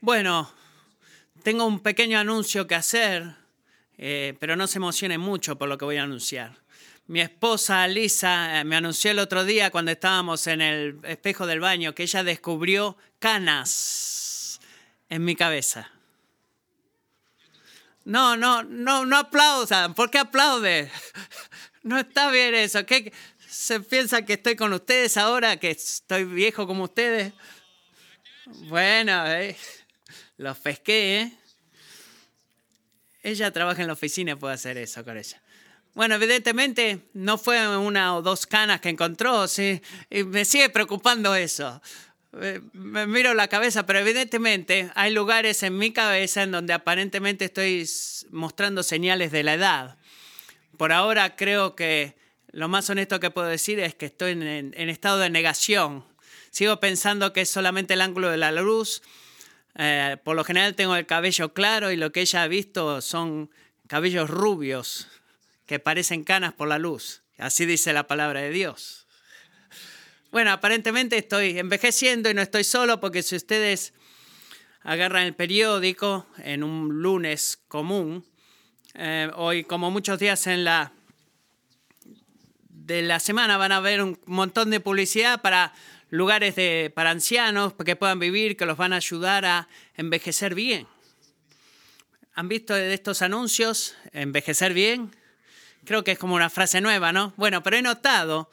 Bueno, tengo un pequeño anuncio que hacer, eh, pero no se emocionen mucho por lo que voy a anunciar. Mi esposa Lisa eh, me anunció el otro día cuando estábamos en el espejo del baño que ella descubrió canas en mi cabeza. No, no, no, no aplaudan. ¿Por qué aplaude? No está bien eso. ¿Qué, ¿Se piensa que estoy con ustedes ahora, que estoy viejo como ustedes? Bueno, eh, los pesqué, ¿eh? Ella trabaja en la oficina y puede hacer eso con ella. Bueno, evidentemente no fue una o dos canas que encontró, sí, y me sigue preocupando eso. Eh, me miro la cabeza, pero evidentemente hay lugares en mi cabeza en donde aparentemente estoy mostrando señales de la edad. Por ahora creo que lo más honesto que puedo decir es que estoy en, estado de negación. Sigo pensando que es solamente el ángulo de la luz. Eh, por lo general tengo el cabello claro y lo que ella ha visto son cabellos rubios que parecen canas por la luz. Así dice la palabra de Dios. Bueno, aparentemente estoy envejeciendo y no estoy solo porque si ustedes agarran el periódico en un lunes común, eh, hoy, como muchos días en la, de la semana, van a ver un montón de publicidad para lugares para ancianos que puedan vivir, que los van a ayudar a envejecer bien. ¿Han visto de estos anuncios? ¿Envejecer bien? Creo que es como una frase nueva, ¿no? Bueno, pero he notado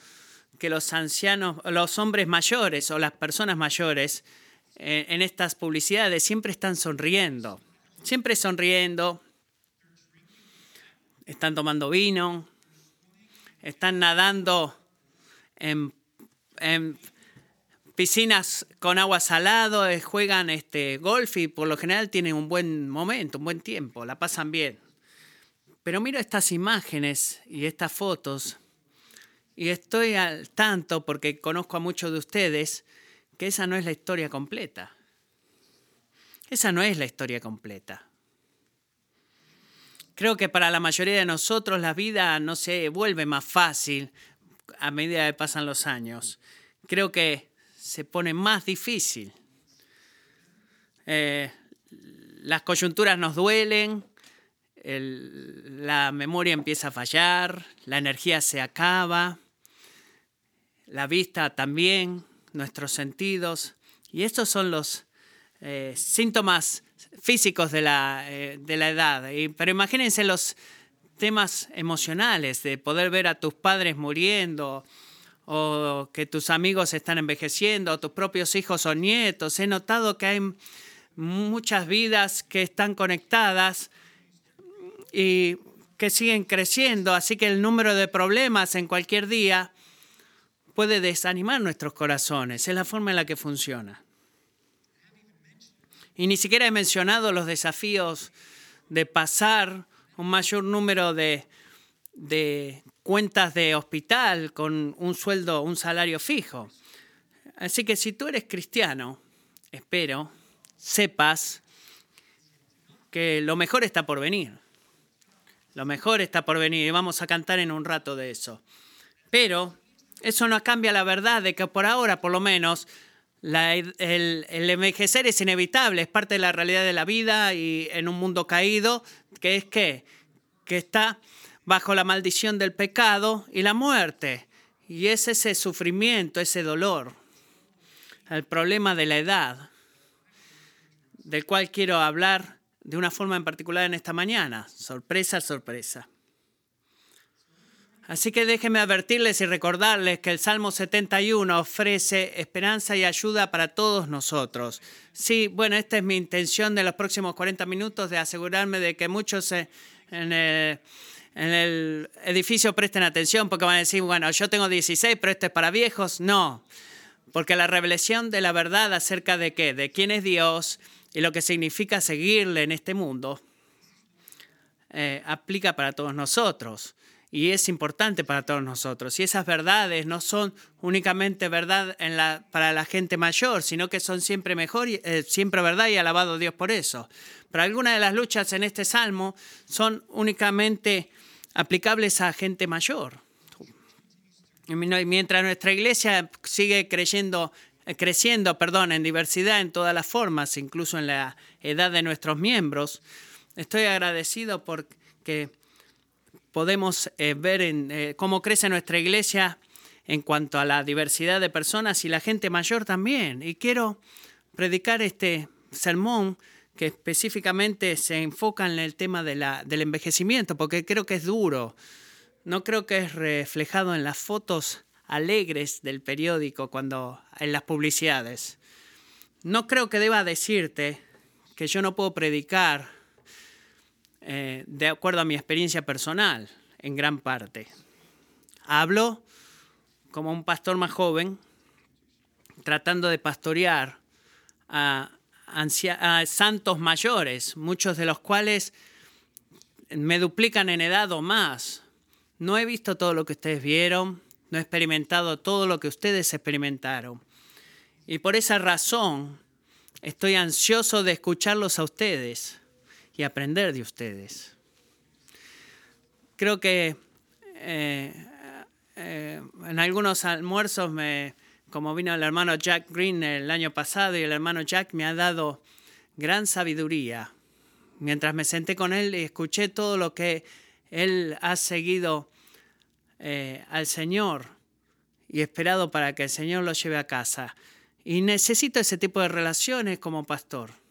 que los ancianos, los hombres mayores o las personas mayores eh, en estas publicidades siempre están sonriendo. Siempre sonriendo, están tomando vino, están nadando en, piscinas con agua salado, eh, juegan este, golf y por lo general tienen un buen momento, un buen tiempo, la pasan bien. Pero miro estas imágenes y estas fotos y estoy al tanto porque conozco a muchos de ustedes que esa no es la historia completa. Esa no es la historia completa. Creo que para la mayoría de nosotros la vida no se vuelve más fácil a medida que pasan los años. Creo que se pone más difícil. Eh, las coyunturas nos duelen, la memoria empieza a fallar, la energía se acaba, la vista también, nuestros sentidos. Y estos son los eh, síntomas físicos de la, eh, de la edad. pero imagínense los temas emocionales, de poder ver a tus padres muriendo, o que tus amigos están envejeciendo, o tus propios hijos o nietos. He notado que hay muchas vidas que están conectadas y que siguen creciendo, así que el número de problemas en cualquier día puede desanimar nuestros corazones. Es la forma en la que funciona. Y ni siquiera he mencionado los desafíos de pasar un mayor número de, cuentas de hospital con un sueldo, un salario fijo. Así que si tú eres cristiano, espero, sepas que lo mejor está por venir. Lo mejor está por venir y vamos a cantar en un rato de eso. Pero eso no cambia la verdad de que por ahora, por lo menos, el, envejecer es inevitable, es parte de la realidad de la vida y en un mundo caído, que es que, que está bajo la maldición del pecado y la muerte. Y es ese sufrimiento, ese dolor, el problema de la edad, del cual quiero hablar de una forma en particular en esta mañana. Sorpresa, sorpresa. Así que déjenme advertirles y recordarles que el Salmo 71 ofrece esperanza y ayuda para todos nosotros. Sí, bueno, esta es mi intención de los próximos 40 minutos, de asegurarme de que muchos en el, en el edificio presten atención, porque van a decir, bueno, yo tengo 16, pero esto es para viejos. No, porque la revelación de la verdad acerca de qué, de quién es Dios y lo que significa seguirle en este mundo, eh, aplica para todos nosotros y es importante para todos nosotros. Y esas verdades no son únicamente verdad para la gente mayor, sino que son siempre mejor, eh, siempre verdad y alabado Dios por eso. Pero algunas de las luchas en este salmo son únicamente aplicables a gente mayor. Y mientras nuestra iglesia sigue creyendo eh, creciendo, perdón, en diversidad en todas las formas, incluso en la edad de nuestros miembros. Estoy agradecido porque podemos eh, ver en, eh, cómo crece nuestra iglesia en cuanto a la diversidad de personas y la gente mayor también. Y quiero predicar este sermón que específicamente se enfoca en el tema del envejecimiento, porque creo que es duro. No creo que es reflejado en las fotos alegres del periódico cuando en las publicidades. No creo que deba decirte que yo no puedo predicar eh, de acuerdo a mi experiencia personal, en gran parte. Hablo como un pastor más joven, tratando de pastorear a, a santos mayores, muchos de los cuales me duplican en edad o más. No he visto todo lo que ustedes vieron, no he experimentado todo lo que ustedes experimentaron. Y por esa razón estoy ansioso de escucharlos a ustedes y aprender de ustedes. Creo que eh, eh, en algunos almuerzos, me, como vino el hermano Jack Green el año pasado y el hermano Jack me ha dado gran sabiduría. Mientras me senté con él y escuché todo lo que él ha seguido eh, al Señor y esperado para que el Señor lo lleve a casa. Y necesito ese tipo de relaciones como pastor.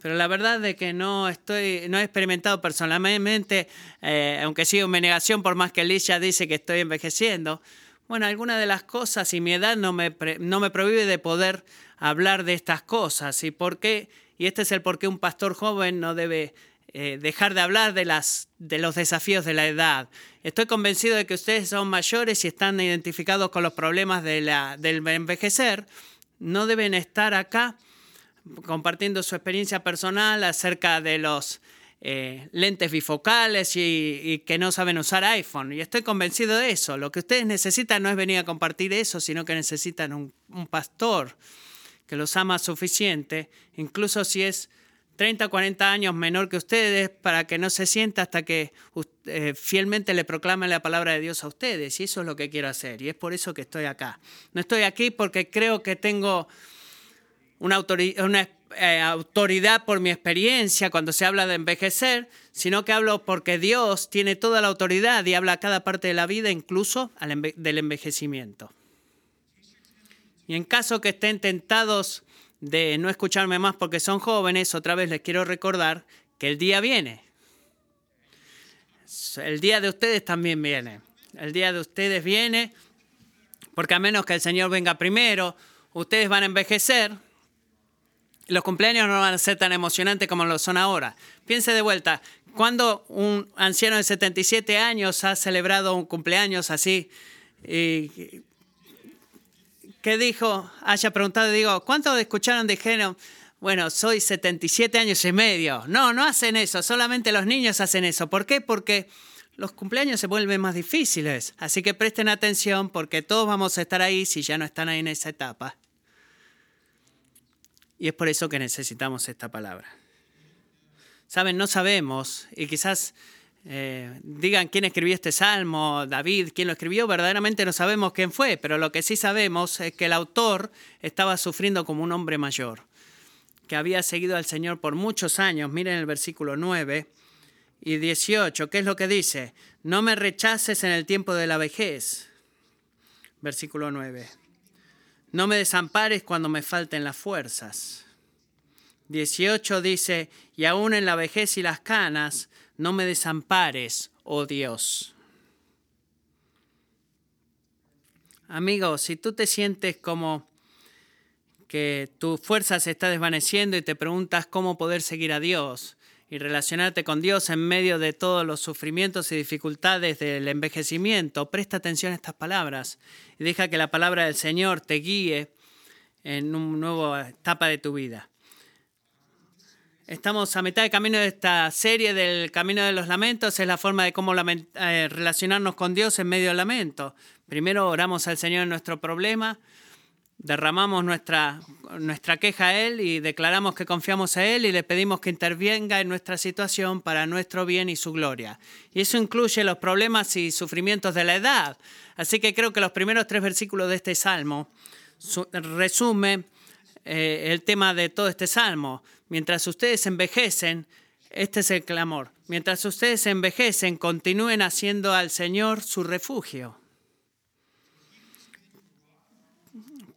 Pero la verdad es que no estoy, no he experimentado personalmente, eh, aunque sigo en negación por más que Alicia dice que estoy envejeciendo. Bueno, algunas de las cosas y mi edad no me, no me prohíbe de poder hablar de estas cosas. ¿Y por qué? Y este es el por qué un pastor joven no debe eh, dejar de hablar de, las, de los desafíos de la edad. Estoy convencido de que ustedes son mayores y están identificados con los problemas de la, del envejecer. No deben estar acá compartiendo su experiencia personal acerca de los eh, lentes bifocales y, que no saben usar iPhone. Y estoy convencido de eso. Lo que ustedes necesitan no es venir a compartir eso, sino que necesitan un, pastor que los ama suficiente, incluso si es 30 o 40 años menor que ustedes, para que no se sienta hasta que eh, fielmente le proclamen la palabra de Dios a ustedes. Y eso es lo que quiero hacer. Y es por eso que estoy acá. No estoy aquí porque creo que tengo una, eh, autoridad por mi experiencia cuando se habla de envejecer, sino que hablo porque Dios tiene toda la autoridad y habla a cada parte de la vida, incluso del envejecimiento. Y en caso que estén tentados de no escucharme más porque son jóvenes, otra vez les quiero recordar que el día viene. El día de ustedes también viene. El día de ustedes viene porque a menos que el Señor venga primero, ustedes van a envejecer los cumpleaños no van a ser tan emocionantes como lo son ahora. Piense de vuelta, cuando un anciano de 77 años ha celebrado un cumpleaños así, y ¿qué dijo? Haya preguntado, digo, ¿cuántos escucharon? Dijeron, bueno, soy 77 años y medio. No, no hacen eso, solamente los niños hacen eso. ¿Por qué? Porque los cumpleaños se vuelven más difíciles. Así que presten atención porque todos vamos a estar ahí si ya no están ahí en esa etapa. Y es por eso que necesitamos esta palabra. Saben, no sabemos, y quizás eh, digan quién escribió este salmo, David, quién lo escribió, verdaderamente no sabemos quién fue, pero lo que sí sabemos es que el autor estaba sufriendo como un hombre mayor, que había seguido al Señor por muchos años. Miren el versículo 9 y 18, ¿qué es lo que dice? No me rechaces en el tiempo de la vejez. Versículo 9. No me desampares cuando me falten las fuerzas. 18 dice, y aún en la vejez y las canas, no me desampares, oh Dios. Amigo, si tú te sientes como que tu fuerza se está desvaneciendo y te preguntas cómo poder seguir a Dios, y relacionarte con Dios en medio de todos los sufrimientos y dificultades del envejecimiento, presta atención a estas palabras y deja que la palabra del Señor te guíe en una nueva etapa de tu vida. Estamos a mitad de camino de esta serie del Camino de los Lamentos. Es la forma de cómo eh, relacionarnos con Dios en medio del lamento. Primero oramos al Señor en nuestro problema, derramamos nuestra, nuestra queja a Él y declaramos que confiamos a Él y le pedimos que intervenga en nuestra situación para nuestro bien y su gloria. Y eso incluye los problemas y sufrimientos de la edad. Así que creo que los primeros tres versículos de este salmo resume eh, el tema de todo este salmo. Mientras ustedes envejecen, este es el clamor. Mientras ustedes envejecen, continúen haciendo al Señor su refugio.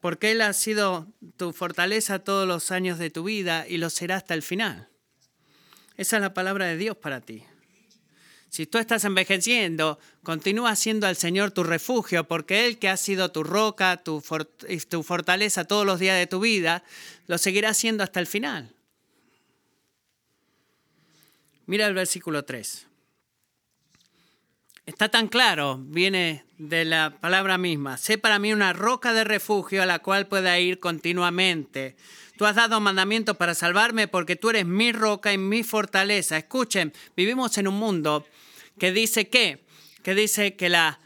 Porque Él ha sido tu fortaleza todos los años de tu vida y lo será hasta el final. Esa es la palabra de Dios para ti. Si tú estás envejeciendo, continúa siendo al Señor tu refugio, porque Él que ha sido tu roca, tu, fortaleza todos los días de tu vida, lo seguirá siendo hasta el final. Mira el versículo 3. Está tan claro, viene de la palabra misma. Sé para mí una roca de refugio a la cual pueda ir continuamente. Tú has dado mandamientos para salvarme porque tú eres mi roca y mi fortaleza. Escuchen, vivimos en un mundo que dice que, que dice que la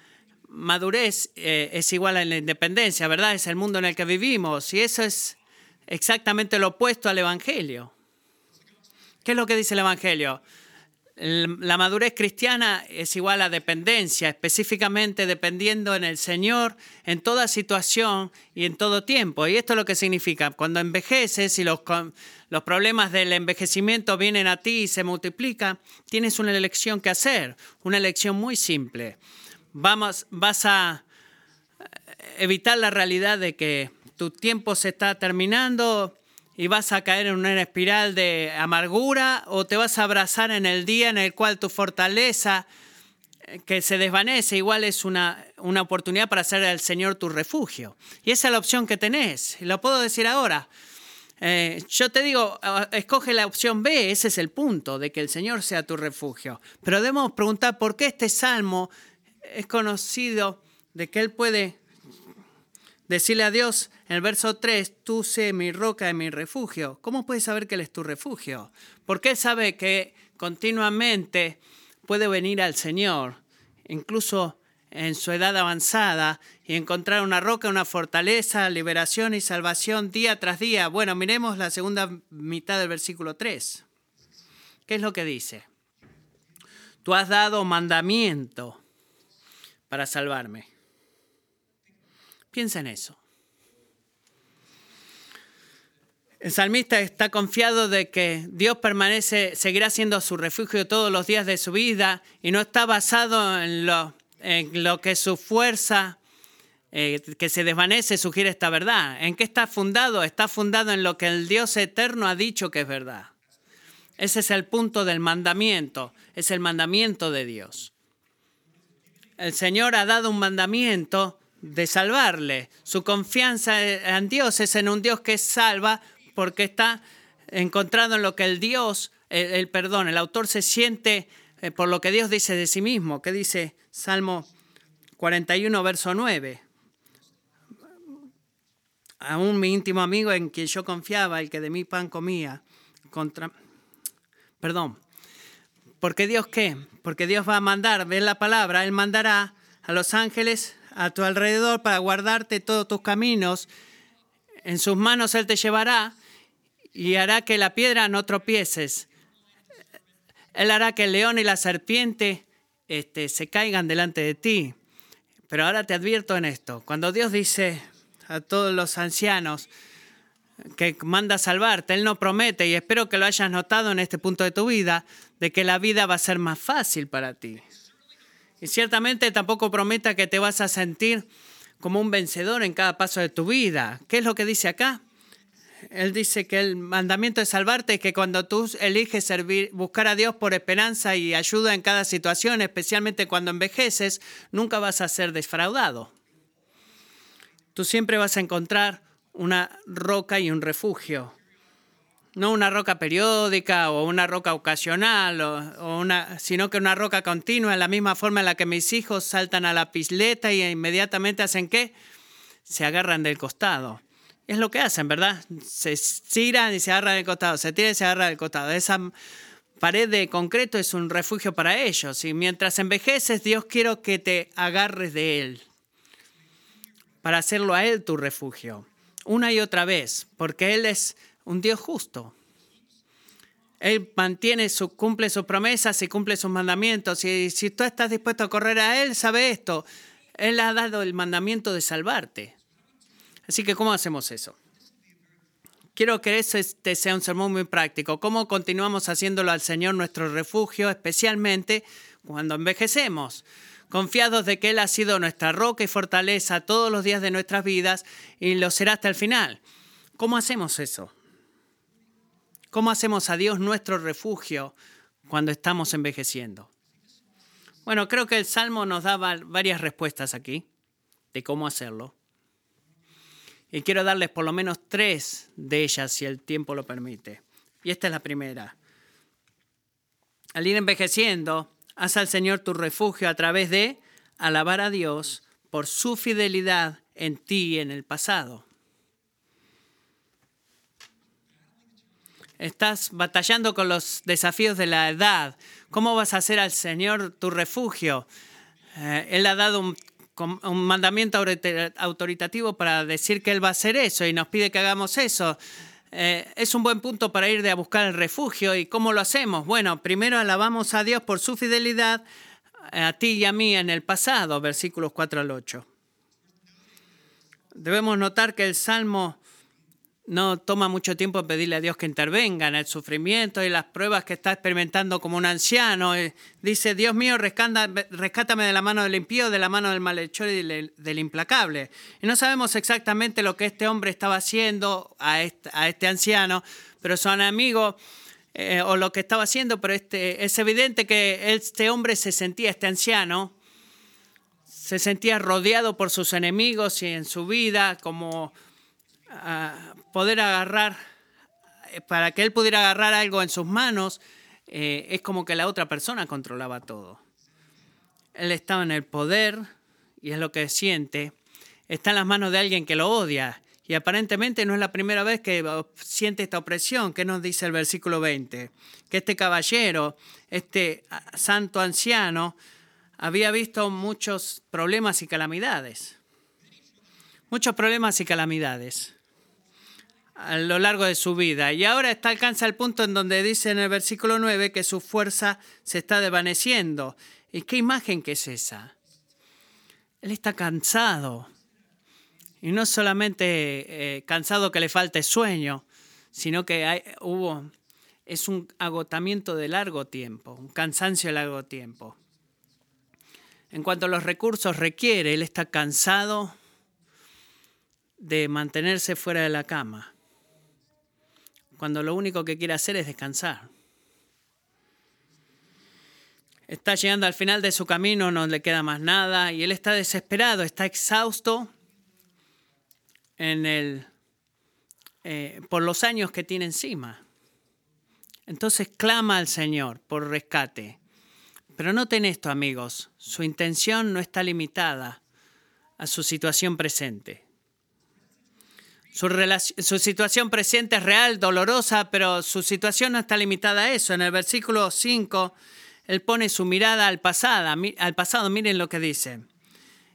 madurez eh, es igual a la independencia, ¿verdad? Es el mundo en el que vivimos y eso es exactamente lo opuesto al Evangelio. ¿Qué es lo que dice el Evangelio? La madurez cristiana es igual a dependencia, específicamente dependiendo en el Señor en toda situación y en todo tiempo. Y esto es lo que significa, cuando envejeces y los, los problemas del envejecimiento vienen a ti y se multiplican, tienes una elección que hacer, una elección muy simple. Vamos, vas a evitar la realidad de que tu tiempo se está terminando y vas a caer en una espiral de amargura o te vas a abrazar en el día en el cual tu fortaleza eh, que se desvanece igual es una, una oportunidad para hacer al Señor tu refugio. Y esa es la opción que tenés. Y lo puedo decir ahora. Eh, yo te digo, escoge la opción B, ese es el punto, de que el Señor sea tu refugio. Pero debemos preguntar por qué este salmo es conocido de que Él puede decirle a Dios, en el verso 3, tú sé mi roca y mi refugio. ¿Cómo puedes saber que Él es tu refugio? Porque Él sabe que continuamente puede venir al Señor, incluso en su edad avanzada, y encontrar una roca, una fortaleza, liberación y salvación día tras día. Bueno, miremos la segunda mitad del versículo 3. ¿Qué es lo que dice? Tú has dado mandamiento para salvarme. Piensa en eso. El salmista está confiado de que Dios permanece, seguirá siendo su refugio todos los días de su vida y no está basado en lo, en lo que su fuerza eh, que se desvanece sugiere esta verdad. ¿En qué está fundado? Está fundado en lo que el Dios eterno ha dicho que es verdad. Ese es el punto del mandamiento, es el mandamiento de Dios. El Señor ha dado un mandamiento de salvarle. Su confianza en Dios es en un Dios que salva porque está encontrado en lo que el Dios, el, perdón, el autor se siente eh, por lo que Dios dice de sí mismo. ¿Qué dice Salmo 41, verso 9? Aún mi íntimo amigo en quien yo confiaba, el que de mi pan comía, contra... Perdón. Porque Dios qué? Porque Dios va a mandar, ve la palabra, Él mandará a los ángeles a tu alrededor para guardarte todos tus caminos. En sus manos Él te llevará y hará que la piedra no tropieces. Él hará que el león y la serpiente este, se caigan delante de ti. Pero ahora te advierto en esto. Cuando Dios dice a todos los ancianos que manda salvarte, Él no promete, y espero que lo hayas notado en este punto de tu vida, de que la vida va a ser más fácil para ti. Y ciertamente tampoco prometa que te vas a sentir como un vencedor en cada paso de tu vida. ¿Qué es lo que dice acá? Él dice que el mandamiento de salvarte es que cuando tú eliges servir, buscar a Dios por esperanza y ayuda en cada situación, especialmente cuando envejeces, nunca vas a ser defraudado. Tú siempre vas a encontrar una roca y un refugio. No una roca periódica o una roca ocasional, o, una, sino que una roca continua, en la misma forma en la que mis hijos saltan a la pisleta y inmediatamente hacen qué? Se agarran del costado. Es lo que hacen, ¿verdad? Se tiran y se agarran del costado, se tiran y se agarran del costado. Esa pared de concreto es un refugio para ellos. Y mientras envejeces, Dios quiere que te agarres de Él, para hacerlo a Él tu refugio, una y otra vez, porque Él es un Dios justo. Él mantiene su, cumple sus promesas y cumple sus mandamientos. Y si tú estás dispuesto a correr a Él, sabe esto. Él ha dado el mandamiento de salvarte. Así que, ¿cómo hacemos eso? Quiero que este sea un sermón muy práctico. ¿Cómo continuamos haciéndolo al Señor nuestro refugio, especialmente cuando envejecemos? Confiados de que Él ha sido nuestra roca y fortaleza todos los días de nuestras vidas y lo será hasta el final. ¿Cómo hacemos eso? ¿Cómo hacemos a Dios nuestro refugio cuando estamos envejeciendo? Bueno, creo que el Salmo nos da varias respuestas aquí de cómo hacerlo. Y quiero darles por lo menos tres de ellas si el tiempo lo permite. Y esta es la primera. Al ir envejeciendo, haz al Señor tu refugio a través de alabar a Dios por su fidelidad en ti y en el pasado. Estás batallando con los desafíos de la edad. ¿Cómo vas a hacer al Señor tu refugio? Eh, él ha dado un un mandamiento autoritativo para decir que Él va a hacer eso y nos pide que hagamos eso. Eh, es un buen punto para ir de a buscar el refugio. ¿Y cómo lo hacemos? Bueno, primero alabamos a Dios por su fidelidad a ti y a mí en el pasado, versículos 4 al 8. Debemos notar que el Salmo no toma mucho tiempo pedirle a Dios que intervenga en el sufrimiento y las pruebas que está experimentando como un anciano. Eh, dice, Dios mío, rescátame de la mano del impío, de la mano del malhechor y del implacable. Y no sabemos exactamente lo que este hombre estaba haciendo a este, anciano, pero son amigos eh, o lo que estaba haciendo, pero este, es evidente que este hombre se sentía, este anciano, se sentía rodeado por sus enemigos y en su vida como poder agarrar, eh, para que él pudiera agarrar algo en sus manos, eh, es como que la otra persona controlaba todo. Él estaba en el poder, y es lo que siente, está en las manos de alguien que lo odia. Y aparentemente no es la primera vez que siente esta opresión. ¿Qué nos dice el versículo 20? Que este caballero, este santo anciano, había visto muchos problemas y calamidades. Muchos problemas y calamidades a lo largo de su vida. Y ahora está, alcanza el punto en donde dice en el versículo 9 que su fuerza se está desvaneciendo. ¿Y qué imagen que es esa? Él está cansado. Y no solamente eh, cansado que le falte sueño, sino que hubo, es un agotamiento de largo tiempo, un cansancio de largo tiempo. En cuanto a los recursos requiere, él está cansado de mantenerse fuera de la cama cuando lo único que quiere hacer es descansar. Está llegando al final de su camino, no le queda más nada y él está desesperado, está exhausto en el, eh, por los años que tiene encima. Entonces clama al Señor por rescate. Pero noten esto, amigos, su intención no está limitada a su situación presente. Su, su, situación presente es real, dolorosa, pero su situación no está limitada a eso. En el versículo 5, él pone su mirada al pasado. Al pasado. Miren lo que dice.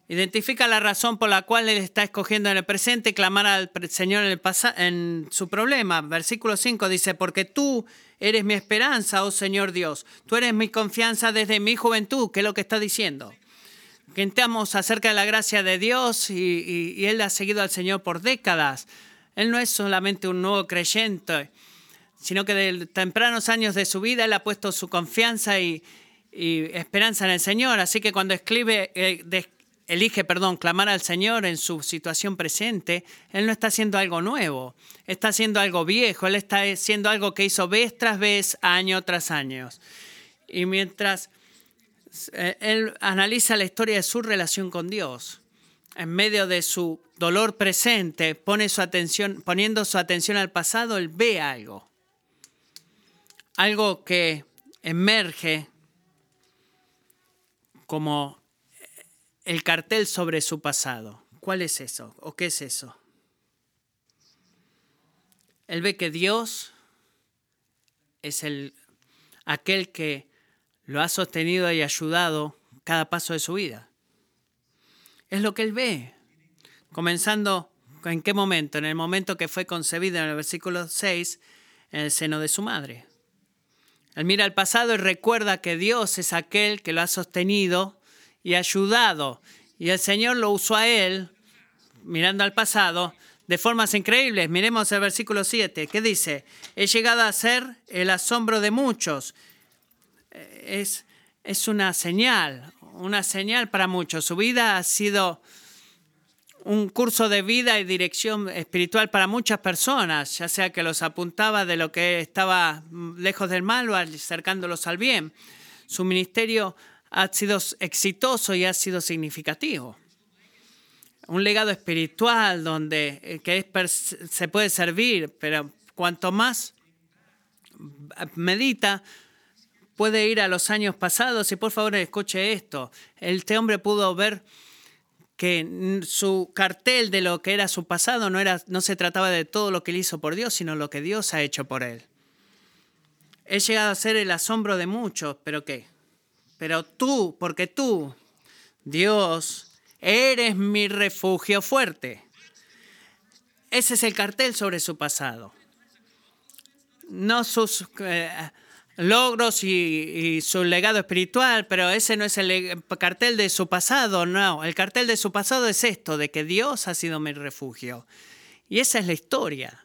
Identifica la razón por la cual él está escogiendo en el presente clamar al Señor en, el en su problema. Versículo 5 dice, porque tú eres mi esperanza, oh Señor Dios. Tú eres mi confianza desde mi juventud. ¿Qué es lo que está diciendo? Cantamos acerca de la gracia de Dios y, Él ha seguido al Señor por décadas. Él no es solamente un nuevo creyente, sino que de tempranos años de su vida Él ha puesto su confianza y, esperanza en el Señor. Así que cuando escribe, eh, elige, perdón, clamar al Señor en su situación presente, Él no está haciendo algo nuevo, está haciendo algo viejo, Él está haciendo algo que hizo vez tras vez, año tras año. Y mientras él analiza la historia de su relación con Dios. En medio de su dolor presente, pone su atención, poniendo su atención al pasado, él ve algo. Algo que emerge como el cartel sobre su pasado. ¿Cuál es eso? ¿O qué es eso? Él ve que Dios es el, aquel que lo ha sostenido y ayudado cada paso de su vida. Es lo que él ve. Comenzando, ¿en qué momento? En el momento que fue concebido en el versículo 6, en el seno de su madre. Él mira al pasado y recuerda que Dios es aquel que lo ha sostenido y ayudado. Y el Señor lo usó a él mirando al pasado de formas increíbles. Miremos el versículo 7, que dice, he llegado a ser el asombro de muchos. Es, es una señal, una señal para muchos. Su vida ha sido un curso de vida y dirección espiritual para muchas personas, ya sea que los apuntaba de lo que estaba lejos del mal o acercándolos al bien. Su ministerio ha sido exitoso y ha sido significativo. Un legado espiritual donde eh, que se puede servir, pero cuanto más medita, puede ir a los años pasados y por favor escuche esto. Este hombre pudo ver que su cartel de lo que era su pasado no, era, no se trataba de todo lo que él hizo por Dios, sino lo que Dios ha hecho por él. He llegado a ser el asombro de muchos, pero ¿qué? Pero tú, porque tú, Dios, eres mi refugio fuerte. Ese es el cartel sobre su pasado. No sus eh, logros y, su legado espiritual, pero ese no es el cartel de su pasado, no. El cartel de su pasado es esto, de que Dios ha sido mi refugio. Y esa es la historia.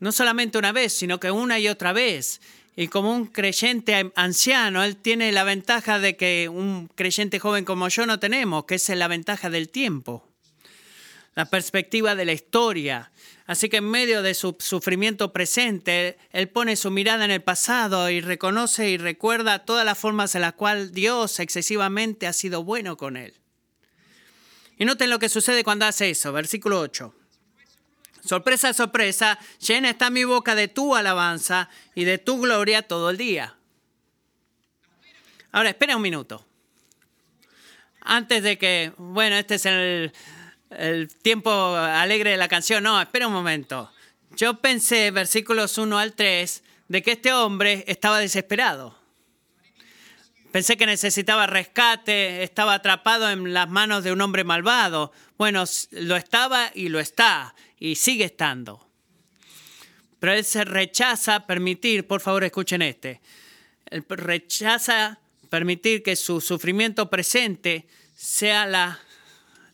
No solamente una vez, sino que una y otra vez. Y como un creyente anciano, él tiene la ventaja de que un creyente joven como yo no tenemos, que es la ventaja del tiempo, la perspectiva de la historia, Así que en medio de su sufrimiento presente, él pone su mirada en el pasado y reconoce y recuerda todas las formas en las cuales Dios excesivamente ha sido bueno con él. Y noten lo que sucede cuando hace eso, versículo 8. Sorpresa, sorpresa, llena está mi boca de tu alabanza y de tu gloria todo el día. Ahora, espera un minuto. Antes de que, bueno, este es el, el tiempo alegre de la canción. No, espera un momento. Yo pensé, versículos 1 al 3, de que este hombre estaba desesperado. Pensé que necesitaba rescate, estaba atrapado en las manos de un hombre malvado. Bueno, lo estaba y lo está, y sigue estando. Pero él se rechaza permitir, por favor escuchen este, él rechaza permitir que su sufrimiento presente sea la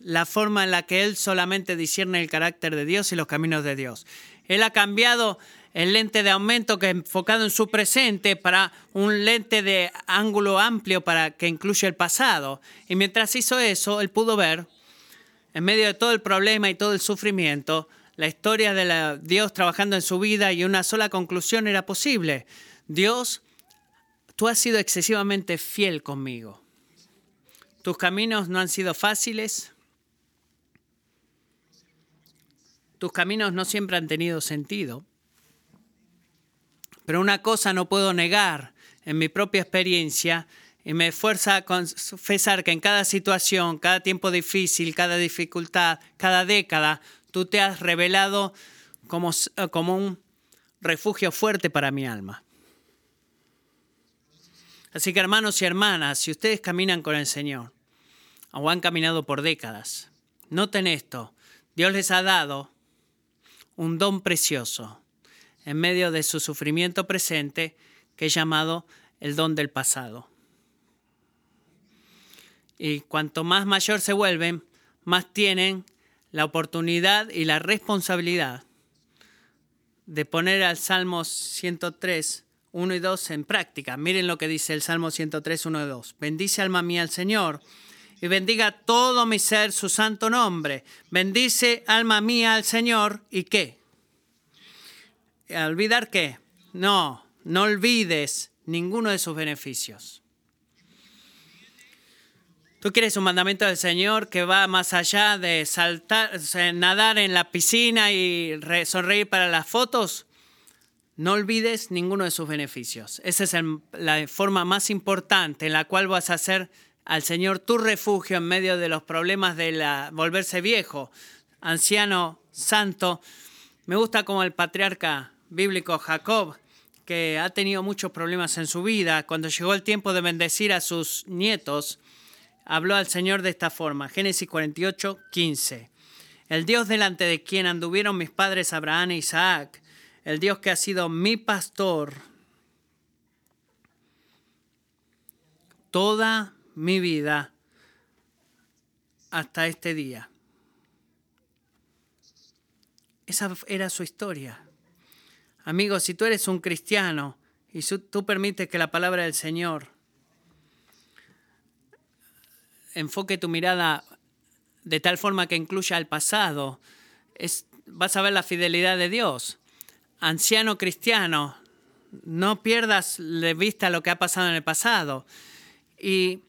la forma en la que él solamente discierne el carácter de Dios y los caminos de Dios. Él ha cambiado el lente de aumento que enfocado en su presente para un lente de ángulo amplio para que incluya el pasado. Y mientras hizo eso, él pudo ver, en medio de todo el problema y todo el sufrimiento, la historia de Dios trabajando en su vida y una sola conclusión era posible. Dios, tú has sido excesivamente fiel conmigo. Tus caminos no han sido fáciles, Tus caminos no siempre han tenido sentido. Pero una cosa no puedo negar en mi propia experiencia y me esfuerza a confesar que en cada situación, cada tiempo difícil, cada dificultad, cada década, tú te has revelado como, como un refugio fuerte para mi alma. Así que hermanos y hermanas, si ustedes caminan con el Señor o han caminado por décadas, noten esto, Dios les ha dado un don precioso en medio de su sufrimiento presente que es llamado el don del pasado. Y cuanto más mayor se vuelven, más tienen la oportunidad y la responsabilidad de poner al Salmo 103, 1 y 2 en práctica. Miren lo que dice el Salmo 103, 1 y 2. Bendice alma mía al Señor y bendiga todo mi ser su santo nombre. Bendice alma mía al Señor y qué. ¿Olvidar qué? No, no olvides ninguno de sus beneficios. Tú quieres un mandamiento del Señor que va más allá de saltar, nadar en la piscina y sonreír para las fotos. No olvides ninguno de sus beneficios. Esa es la forma más importante en la cual vas a hacer al Señor tu refugio en medio de los problemas de la, volverse viejo, anciano, santo. Me gusta como el patriarca bíblico Jacob, que ha tenido muchos problemas en su vida, cuando llegó el tiempo de bendecir a sus nietos, habló al Señor de esta forma. Génesis 48, 15. El Dios delante de quien anduvieron mis padres Abraham e Isaac, el Dios que ha sido mi pastor toda mi vida hasta este día. Esa era su historia. Amigos, si tú eres un cristiano y tú permites que la palabra del Señor enfoque tu mirada de tal forma que incluya el pasado, es, vas a ver la fidelidad de Dios. Anciano cristiano, no pierdas de vista lo que ha pasado en el pasado. Y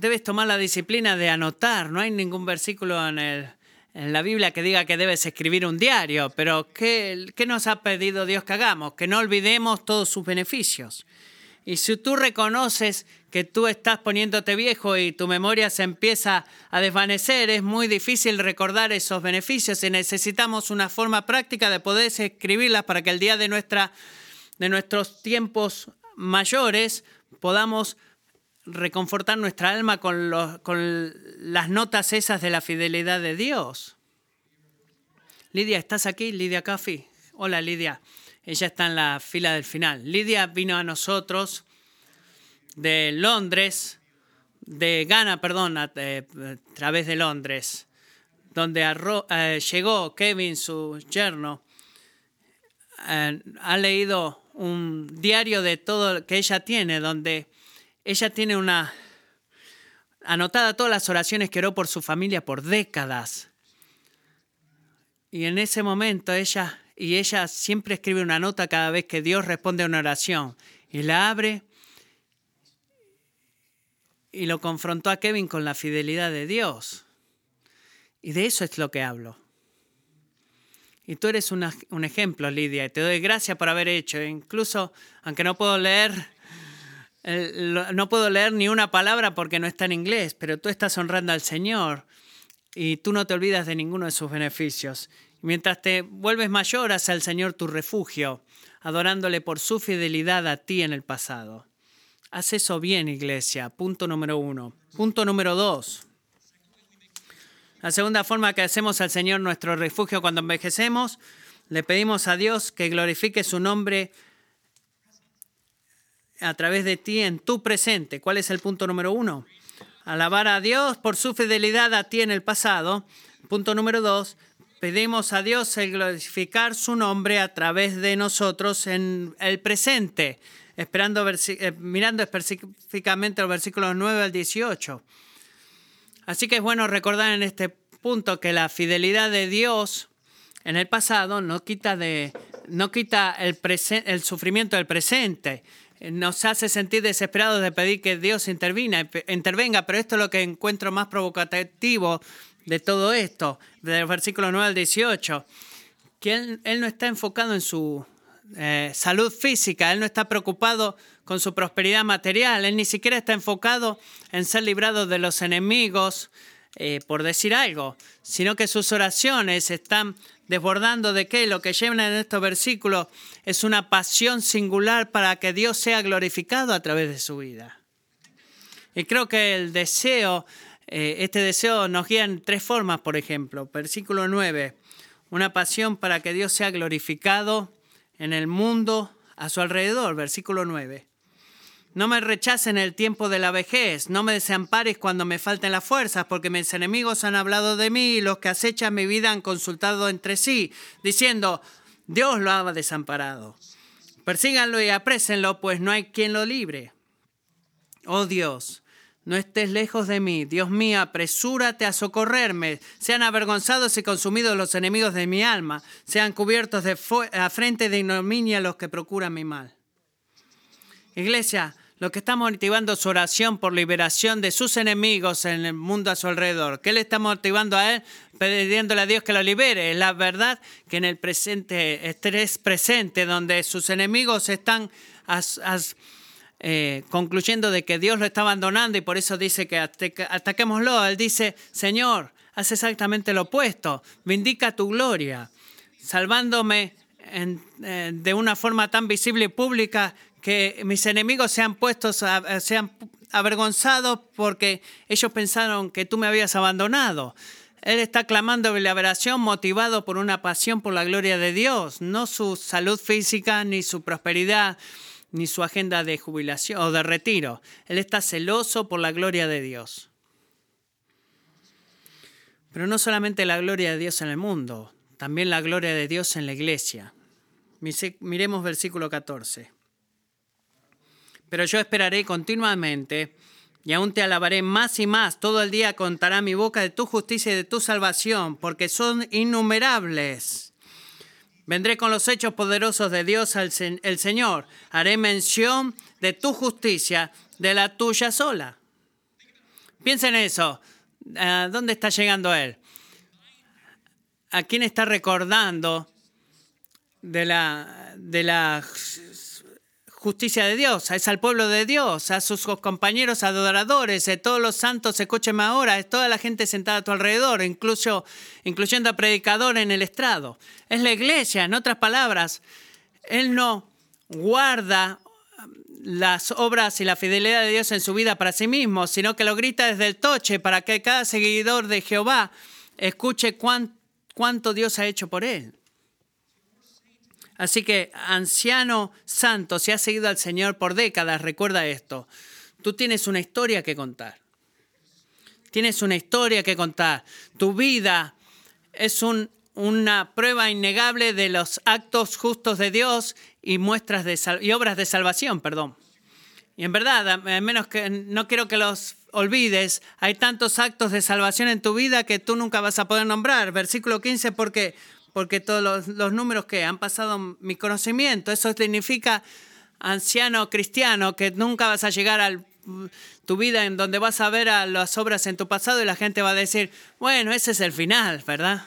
debes tomar la disciplina de anotar. No hay ningún versículo en, el, en la Biblia que diga que debes escribir un diario, pero ¿qué, ¿qué nos ha pedido Dios que hagamos? Que no olvidemos todos sus beneficios. Y si tú reconoces que tú estás poniéndote viejo y tu memoria se empieza a desvanecer, es muy difícil recordar esos beneficios y necesitamos una forma práctica de poder escribirlas para que el día de, nuestra, de nuestros tiempos mayores podamos reconfortar nuestra alma con, con las notas esas de la fidelidad de Dios. Lidia, ¿estás aquí? Lidia Caffi. Hola, Lidia. Ella está en la fila del final. Lidia vino a nosotros de Londres, de Ghana, perdón, a, través de Londres, donde eh, llegó Kevin, su yerno. Eh, ha leído un diario de todo que ella tiene, donde ella tiene una anotada todas las oraciones que oró por su familia por décadas. Y en ese momento ella y ella siempre escribe una nota cada vez que Dios responde a una oración. Y la abre y lo confrontó a Kevin con la fidelidad de Dios. Y de eso es lo que hablo. Y tú eres un ejemplo, Lidia, y te doy gracias por haber hecho. Incluso, aunque no puedo leer, no puedo leer ni una palabra porque no está en inglés, pero tú estás honrando al Señor y tú no te olvidas de ninguno de sus beneficios. Mientras te vuelves mayor, hace al Señor tu refugio, adorándole por su fidelidad a ti en el pasado. Haz eso bien, iglesia. Punto número uno. Punto número dos. La segunda forma que hacemos al Señor nuestro refugio cuando envejecemos, le pedimos a Dios que glorifique su nombre a través de ti en tu presente. ¿Cuál es el punto número uno? Alabar a Dios por su fidelidad a ti en el pasado. Punto número dos, Pedimos a Dios el glorificar su nombre a través de nosotros en el presente, esperando eh, mirando específicamente los versículos 9 al 18. Así que es bueno recordar en este punto que la fidelidad de Dios en el pasado no quita, de, no quita el, el sufrimiento del presente. Nos hace sentir desesperados de pedir que Dios intervenga, intervenga, pero esto es lo que encuentro más provocativo de todo esto, del versículo 9 al 18, que él, no está enfocado en su eh, salud física, él no está preocupado con su prosperidad material, él ni siquiera está enfocado en ser librado de los enemigos, eh, por decir algo, sino que sus oraciones están desbordando de que lo que llevan en estos versículos es una pasión singular para que Dios sea glorificado a través de su vida. Y creo que el deseo eh, este deseo nos guía en tres formas, por ejemplo. Versículo 9, una pasión para que Dios sea glorificado en el mundo a su alrededor. Versículo 9. No me rechacen el tiempo de la vejez, no me desampares cuando me falten las fuerzas, porque mis enemigos han hablado de mí y los que acechan mi vida han consultado entre sí, diciendo, Dios lo ha desamparado. Persíganlo y aprésenlo, pues no hay quien lo libre. Oh Dios, no estés lejos de mí. Dios mío, apresúrate a socorrerme. Sean avergonzados y consumidos los enemigos de mi alma. Sean cubiertos de a frente de ignominia los que procuran mi mal. Iglesia, lo que está motivando su oración por liberación de sus enemigos en el mundo a su alrededor. ¿Qué le está motivando a él? Pidiéndole a Dios que lo libere. Es la verdad que en el presente, estrés presente, donde sus enemigos están eh, concluyendo de que Dios lo está abandonando y por eso dice que ataquémoslo. Él dice, Señor, haz exactamente lo opuesto, vindica tu gloria, salvándome eh, de una forma tan visible y pública que mis enemigos sean puestos, sean avergonzados porque ellos pensaron que tú me habías abandonado. Él está clamando de liberación motivado por una pasión por la gloria de Dios, no su salud física ni su prosperidad ni su agenda de jubilación o de retiro. Él está celoso por la gloria de Dios. Pero no solamente la gloria de Dios en el mundo, también la gloria de Dios en la iglesia. Miremos versículo 14. Pero yo esperaré continuamente y aún te alabaré más y más. Todo el día contará mi boca de tu justicia y de tu salvación, porque son innumerables. Vendré con los hechos poderosos de Dios el Señor. Haré mención de tu justicia, de la tuya sola. Piensa en eso. ¿A dónde está llegando Él? ¿A quién está recordando de la, de la justicia de Dios? Es al pueblo de Dios, a sus compañeros adoradores, a todos los santos, escúcheme ahora, es toda la gente sentada a tu alrededor, incluso, incluyendo a predicador en el estrado. Es la iglesia, en otras palabras. Él no guarda las obras y la fidelidad de Dios en su vida para sí mismo, sino que lo grita desde el toche para que cada seguidor de Jehová escuche cuánto Dios ha hecho por él. Así que, anciano santo, si has seguido al Señor por décadas, recuerda esto. Tú tienes una historia que contar. Tienes una historia que contar. Tu vida es una prueba innegable de los actos justos de Dios y muestras de y obras de salvación, perdón. Y en verdad, menos que no quiero que los olvides, hay tantos actos de salvación en tu vida que tú nunca vas a poder nombrar. Versículo 15, porque porque todos los, números que han pasado mi conocimiento, eso significa anciano cristiano, que nunca vas a llegar a tu vida en donde vas a ver a las obras en tu pasado y la gente va a decir, bueno, ese es el final, ¿verdad?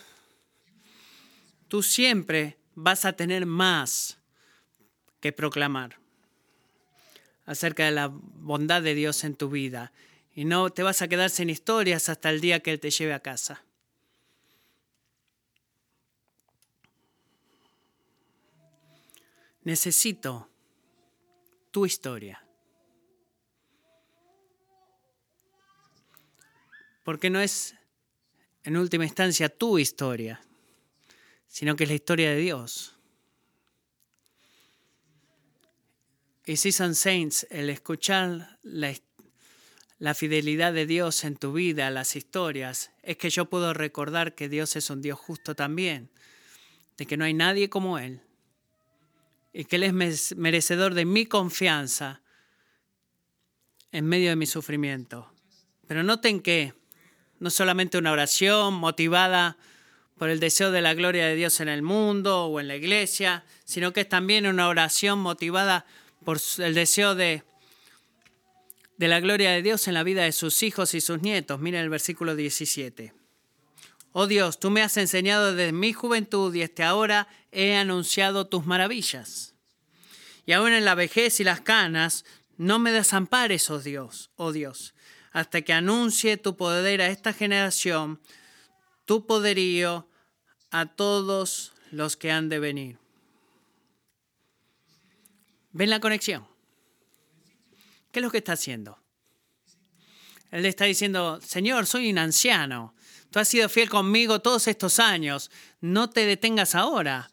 Tú siempre vas a tener más que proclamar acerca de la bondad de Dios en tu vida. Y no te vas a quedar sin historias hasta el día que Él te lleve a casa. Necesito tu historia. Porque no es en última instancia tu historia, sino que es la historia de Dios. Y si son saints, el escuchar la, la fidelidad de Dios en tu vida, las historias, es que yo puedo recordar que Dios es un Dios justo también, de que no hay nadie como Él y que Él es merecedor de mi confianza en medio de mi sufrimiento. Pero noten que no solamente una oración motivada por el deseo de la gloria de Dios en el mundo o en la iglesia, sino que es también una oración motivada por el deseo de, de la gloria de Dios en la vida de sus hijos y sus nietos. Miren el versículo 17. Oh Dios, tú me has enseñado desde mi juventud y hasta ahora he anunciado tus maravillas. Y aún en la vejez y las canas, no me desampares, oh Dios, oh Dios, hasta que anuncie tu poder a esta generación, tu poderío a todos los que han de venir. ¿Ven la conexión? ¿Qué es lo que está haciendo? Él le está diciendo, Señor, soy un anciano. Tú has sido fiel conmigo todos estos años. No te detengas ahora.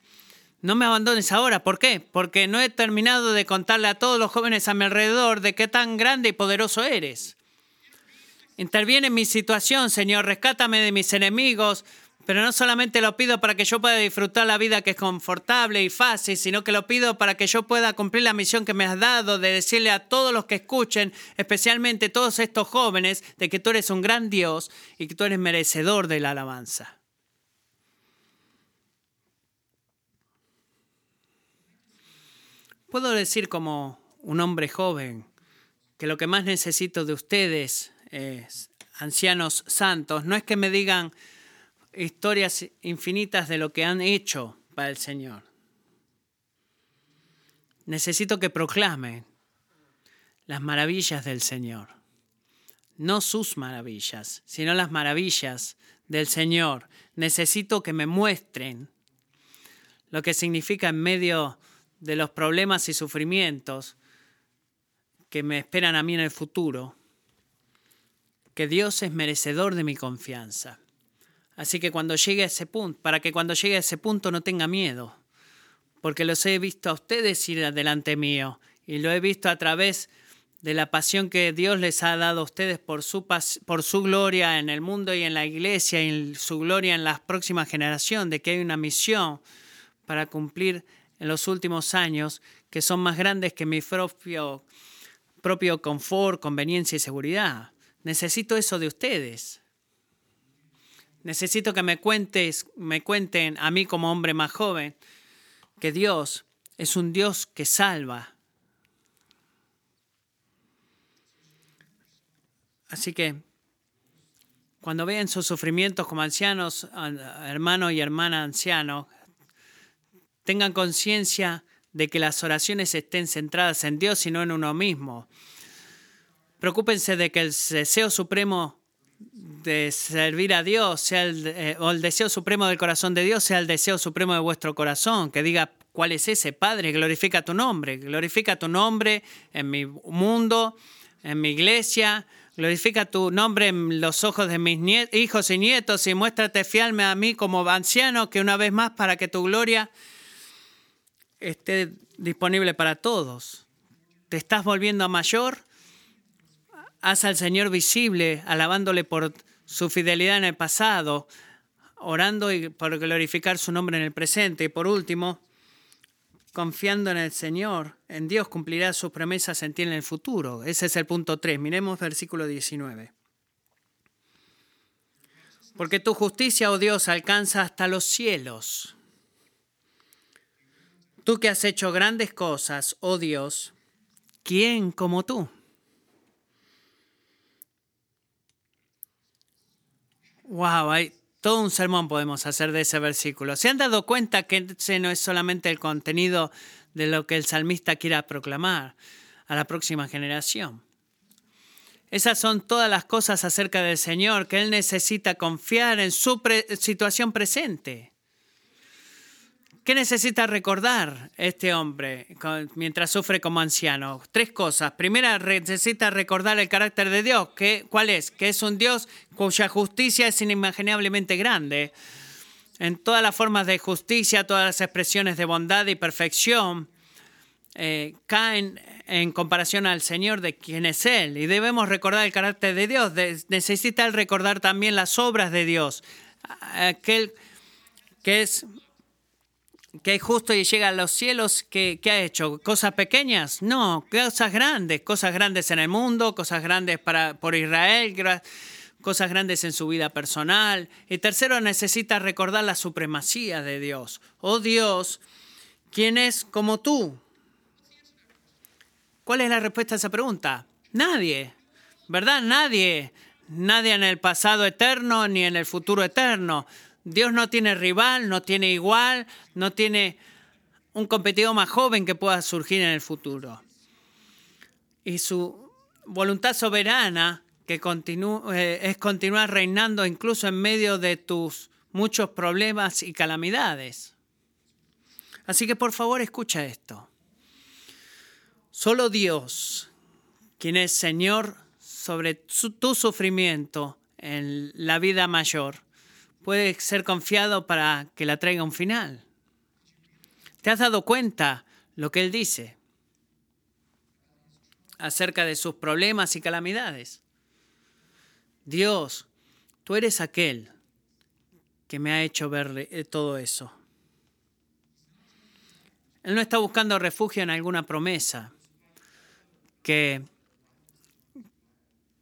No me abandones ahora. ¿Por qué? Porque no he terminado de contarle a todos los jóvenes a mi alrededor de qué tan grande y poderoso eres. Interviene en mi situación, Señor. Rescátame de mis enemigos. Pero no solamente lo pido para que yo pueda disfrutar la vida que es confortable y fácil, sino que lo pido para que yo pueda cumplir la misión que me has dado de decirle a todos los que escuchen, especialmente todos estos jóvenes, de que tú eres un gran Dios y que tú eres merecedor de la alabanza. Puedo decir como un hombre joven que lo que más necesito de ustedes, ancianos santos, no es que me digan, historias infinitas de lo que han hecho para el Señor. Necesito que proclamen las maravillas del Señor. No sus maravillas, sino las maravillas del Señor. Necesito que me muestren lo que significa en medio de los problemas y sufrimientos que me esperan a mí en el futuro, que Dios es merecedor de mi confianza. Así que cuando llegue a ese punto, para que cuando llegue a ese punto no tenga miedo, porque los he visto a ustedes ir adelante mío y lo he visto a través de la pasión que Dios les ha dado a ustedes por su, por su gloria en el mundo y en la iglesia y su gloria en la próxima generación, de que hay una misión para cumplir en los últimos años que son más grandes que mi propio, propio confort, conveniencia y seguridad. Necesito eso de ustedes. Necesito que me, cuentes, me cuenten a mí como hombre más joven que Dios es un Dios que salva. Así que cuando vean sus sufrimientos como ancianos, hermano y hermana ancianos, tengan conciencia de que las oraciones estén centradas en Dios y no en uno mismo. Preocúpense de que el deseo supremo de servir a Dios sea el, eh, o el deseo supremo del corazón de Dios sea el deseo supremo de vuestro corazón, que diga cuál es ese Padre, glorifica tu nombre, glorifica tu nombre en mi mundo, en mi iglesia, glorifica tu nombre en los ojos de mis hijos y nietos y muéstrate fielme a mí como anciano, que una vez más para que tu gloria esté disponible para todos. ¿Te estás volviendo mayor? Haz al Señor visible, alabándole por su fidelidad en el pasado, orando y por glorificar su nombre en el presente. Y por último, confiando en el Señor, en Dios cumplirá sus promesas en ti en el futuro. Ese es el punto 3. Miremos versículo 19. Porque tu justicia, oh Dios, alcanza hasta los cielos Tú que has hecho grandes cosas, oh Dios, ¿quién como tú? Wow, hay todo un sermón podemos hacer de ese versículo. ¿Se han dado cuenta que ese no es solamente el contenido de lo que el salmista quiera proclamar a la próxima generación? Esas son todas las cosas acerca del Señor que Él necesita confiar en su situación presente. ¿Qué necesita recordar este hombre mientras sufre como anciano? Tres cosas. Primera, necesita recordar el carácter de Dios. ¿Cuál es? Que es un Dios cuya justicia es inimaginablemente grande. En todas las formas de justicia, todas las expresiones de bondad y perfección eh, caen en comparación al Señor de quien es Él. Y debemos recordar el carácter de Dios. necesita recordar también las obras de Dios. Aquel que es que es justo y llega a los cielos, ¿qué, ha hecho? ¿Cosas pequeñas? No, cosas grandes, cosas grandes en el mundo, cosas grandes para, por Israel, cosas grandes en su vida personal. Y tercero, necesita recordar la supremacía de Dios. Oh Dios, ¿quién es como tú? ¿Cuál es la respuesta a esa pregunta? Nadie, ¿verdad? Nadie. Nadie en el pasado eterno ni en el futuro eterno. Dios no tiene rival, no tiene igual, no tiene un competidor más joven que pueda surgir en el futuro. Y su voluntad soberana que eh, es continuar reinando incluso en medio de tus muchos problemas y calamidades. Así que por favor escucha esto. Solo Dios, quien es Señor sobre tu sufrimiento en la vida mayor, puede ser confiado para que la traiga un final. ¿Te has dado cuenta lo que él dice acerca de sus problemas y calamidades? Dios, tú eres aquel que me ha hecho ver eh, todo eso. Él no está buscando refugio en alguna promesa que,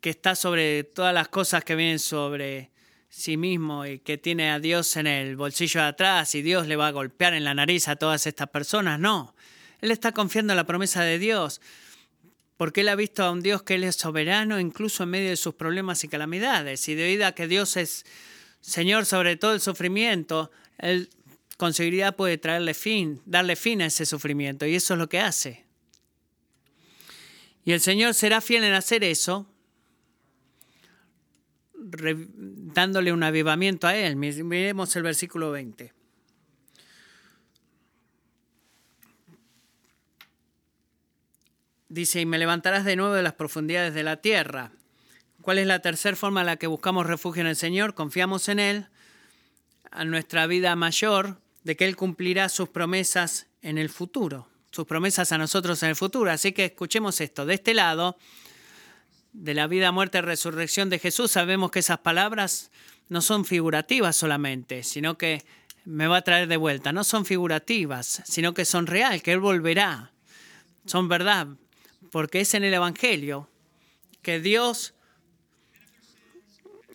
que está sobre todas las cosas que vienen sobre sí mismo y que tiene a Dios en el bolsillo de atrás y Dios le va a golpear en la nariz a todas estas personas. No, Él está confiando en la promesa de Dios porque Él ha visto a un Dios que Él es soberano incluso en medio de sus problemas y calamidades. Y debido a que Dios es Señor sobre todo el sufrimiento, Él con seguridad puede traerle fin, darle fin a ese sufrimiento y eso es lo que hace. Y el Señor será fiel en hacer eso dándole un avivamiento a él. Miremos el versículo 20. Dice, y me levantarás de nuevo de las profundidades de la tierra. ¿Cuál es la tercera forma en la que buscamos refugio en el Señor? Confiamos en Él, a nuestra vida mayor, de que Él cumplirá sus promesas en el futuro. sus promesas a nosotros en el futuro. Así que escuchemos esto. De este lado, de la vida, muerte y resurrección de Jesús, sabemos que esas palabras no son figurativas solamente, sino que me va a traer de vuelta. No son figurativas, sino que son real, que Él volverá. Son verdad, porque es en el Evangelio que Dios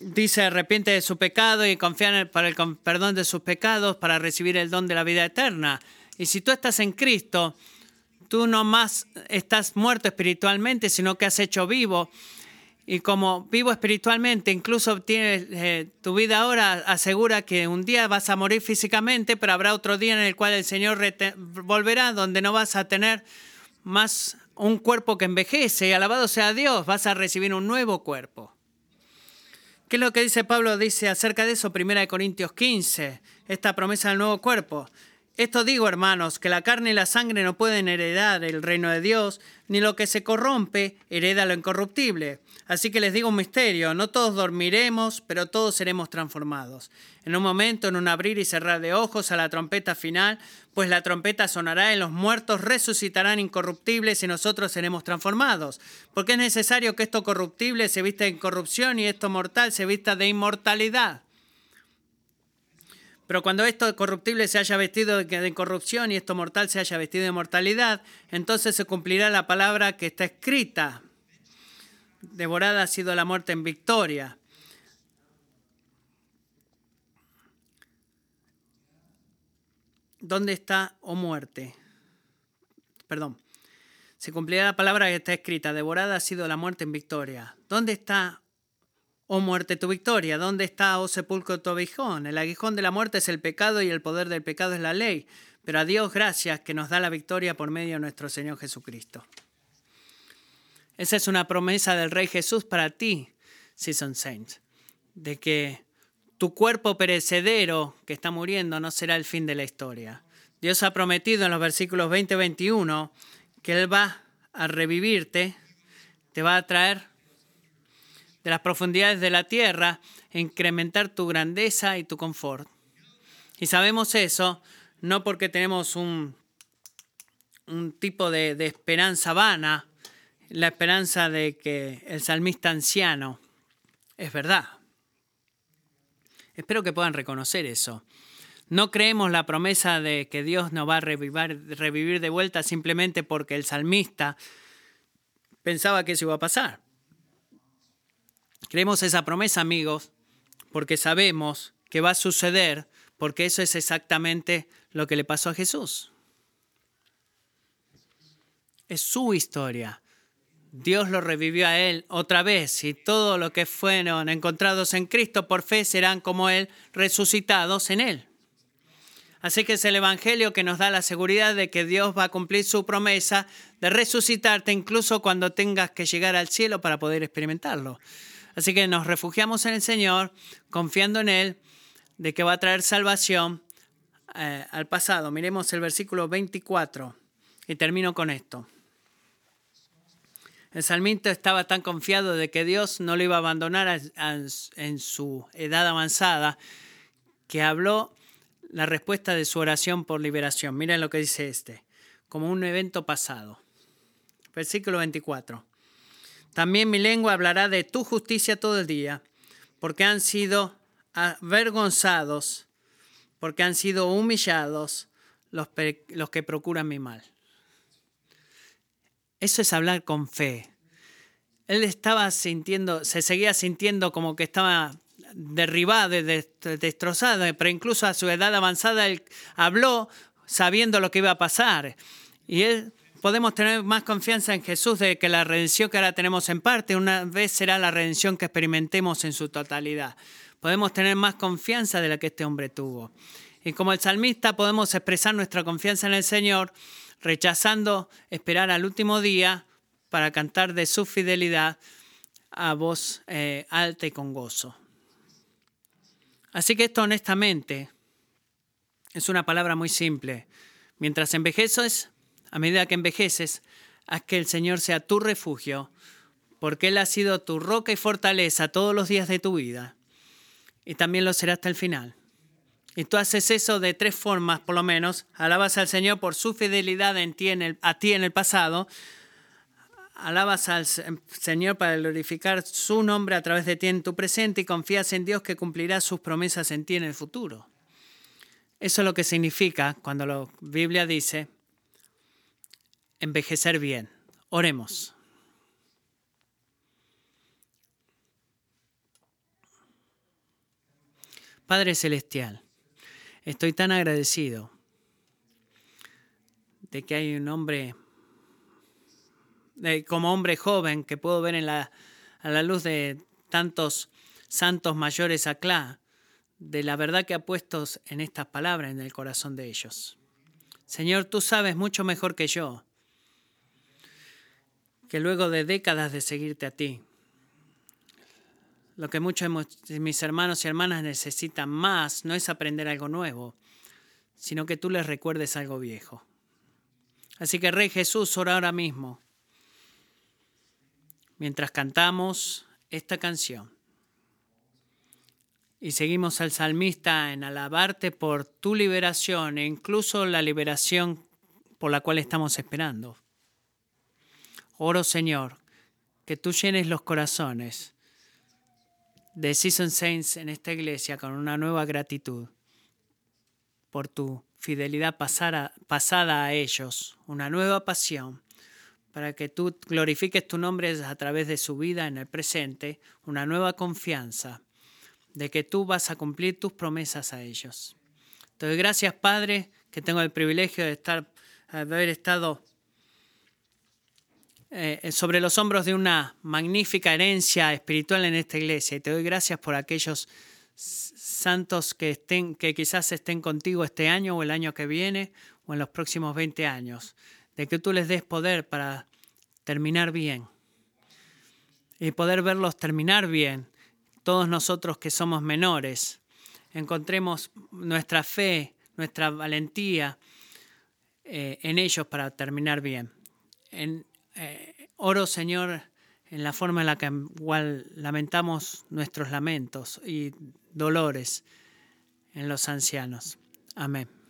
dice arrepiente de su pecado y confía para el perdón de sus pecados para recibir el don de la vida eterna. Y si tú estás en Cristo, tú no más estás muerto espiritualmente, sino que has hecho vivo. Y como vivo espiritualmente, incluso tienes, eh, tu vida ahora asegura que un día vas a morir físicamente, pero habrá otro día en el cual el Señor volverá, donde no vas a tener más un cuerpo que envejece. Y alabado sea Dios, vas a recibir un nuevo cuerpo. ¿Qué es lo que dice Pablo? Dice acerca de eso, 1 Corintios 15, esta promesa del nuevo cuerpo. Esto digo, hermanos, que la carne y la sangre no pueden heredar el reino de Dios, ni lo que se corrompe hereda lo incorruptible. Así que les digo un misterio, no todos dormiremos, pero todos seremos transformados. En un momento, en un abrir y cerrar de ojos a la trompeta final, pues la trompeta sonará y los muertos resucitarán incorruptibles y nosotros seremos transformados. Porque es necesario que esto corruptible se vista de incorrupción y esto mortal se vista de inmortalidad. Pero cuando esto corruptible se haya vestido de incorrupción y esto mortal se haya vestido de mortalidad, entonces se cumplirá la palabra que está escrita. Devorada ha sido la muerte en victoria. ¿Dónde está, oh muerte? Perdón. Se cumplirá la palabra que está escrita. Devorada ha sido la muerte en victoria. ¿Dónde está, oh muerte, tu victoria? ¿Dónde está, oh sepulcro, tu aguijón? El aguijón de la muerte es el pecado y el poder del pecado es la ley. Pero a Dios gracias que nos da la victoria por medio de nuestro Señor Jesucristo. Esa es una promesa del Rey Jesús para ti, Season Saints, de que tu cuerpo perecedero que está muriendo no será el fin de la historia. Dios ha prometido en los versículos 20 y 21 que Él va a revivirte, te va a traer de las profundidades de la tierra, incrementar tu grandeza y tu confort. Y sabemos eso no porque tenemos un, un tipo de, de esperanza vana, la esperanza de que el salmista anciano es verdad. Espero que puedan reconocer eso. No creemos la promesa de que Dios nos va a revivir, revivir de vuelta simplemente porque el salmista pensaba que eso iba a pasar. Creemos esa promesa, amigos, porque sabemos que va a suceder, porque eso es exactamente lo que le pasó a Jesús. Es su historia. Dios lo revivió a él otra vez y todo lo que fueron encontrados en Cristo por fe serán como él resucitados en él. Así que es el Evangelio que nos da la seguridad de que Dios va a cumplir su promesa de resucitarte incluso cuando tengas que llegar al cielo para poder experimentarlo. Así que nos refugiamos en el Señor, confiando en Él, de que va a traer salvación eh, al pasado. Miremos el versículo 24 y termino con esto. El salmista estaba tan confiado de que Dios no lo iba a abandonar en su edad avanzada que habló la respuesta de su oración por liberación. Miren lo que dice este, como un evento pasado. Versículo 24. También mi lengua hablará de tu justicia todo el día, porque han sido avergonzados, porque han sido humillados los, los que procuran mi mal. Eso es hablar con fe. Él estaba sintiendo, se seguía sintiendo como que estaba derribado, destrozado, pero incluso a su edad avanzada él habló sabiendo lo que iba a pasar. Y él podemos tener más confianza en Jesús de que la redención que ahora tenemos en parte, una vez será la redención que experimentemos en su totalidad. Podemos tener más confianza de la que este hombre tuvo. Y como el salmista podemos expresar nuestra confianza en el Señor rechazando esperar al último día para cantar de su fidelidad a voz eh, alta y con gozo. Así que esto honestamente es una palabra muy simple. Mientras envejeces, a medida que envejeces, haz que el Señor sea tu refugio, porque Él ha sido tu roca y fortaleza todos los días de tu vida, y también lo será hasta el final. Y tú haces eso de tres formas, por lo menos. Alabas al Señor por su fidelidad en ti en el, a ti en el pasado. Alabas al Señor para glorificar su nombre a través de ti en tu presente y confías en Dios que cumplirá sus promesas en ti en el futuro. Eso es lo que significa cuando la Biblia dice envejecer bien. Oremos. Padre Celestial, estoy tan agradecido de que hay un hombre, como hombre joven, que puedo ver en la, a la luz de tantos santos mayores acá, de la verdad que ha puesto en estas palabras en el corazón de ellos. Señor, tú sabes mucho mejor que yo que luego de décadas de seguirte a ti, lo que muchos de mis hermanos y hermanas necesitan más no es aprender algo nuevo, sino que tú les recuerdes algo viejo. Así que Rey Jesús, ora ahora mismo, mientras cantamos esta canción. Y seguimos al salmista en alabarte por tu liberación e incluso la liberación por la cual estamos esperando. Oro, Señor, que tú llenes los corazones de Season Saints en esta iglesia con una nueva gratitud por tu fidelidad pasada, a ellos, una nueva pasión para que tú glorifiques tu nombre a través de su vida en el presente, una nueva confianza de que tú vas a cumplir tus promesas a ellos. Te doy gracias, Padre, que tengo el privilegio de estar, haber estado eh, sobre los hombros de una magnífica herencia espiritual en esta iglesia. Y te doy gracias por aquellos santos que, estén, que quizás estén contigo este año o el año que viene o en los próximos 20 años. De que tú les des poder para terminar bien. Y poder verlos terminar bien. Todos nosotros que somos menores, encontremos nuestra fe, nuestra valentía eh, en ellos para terminar bien. En, eh, oro, Señor, en la forma en la que lamentamos nuestros lamentos y dolores en los ancianos. Amén.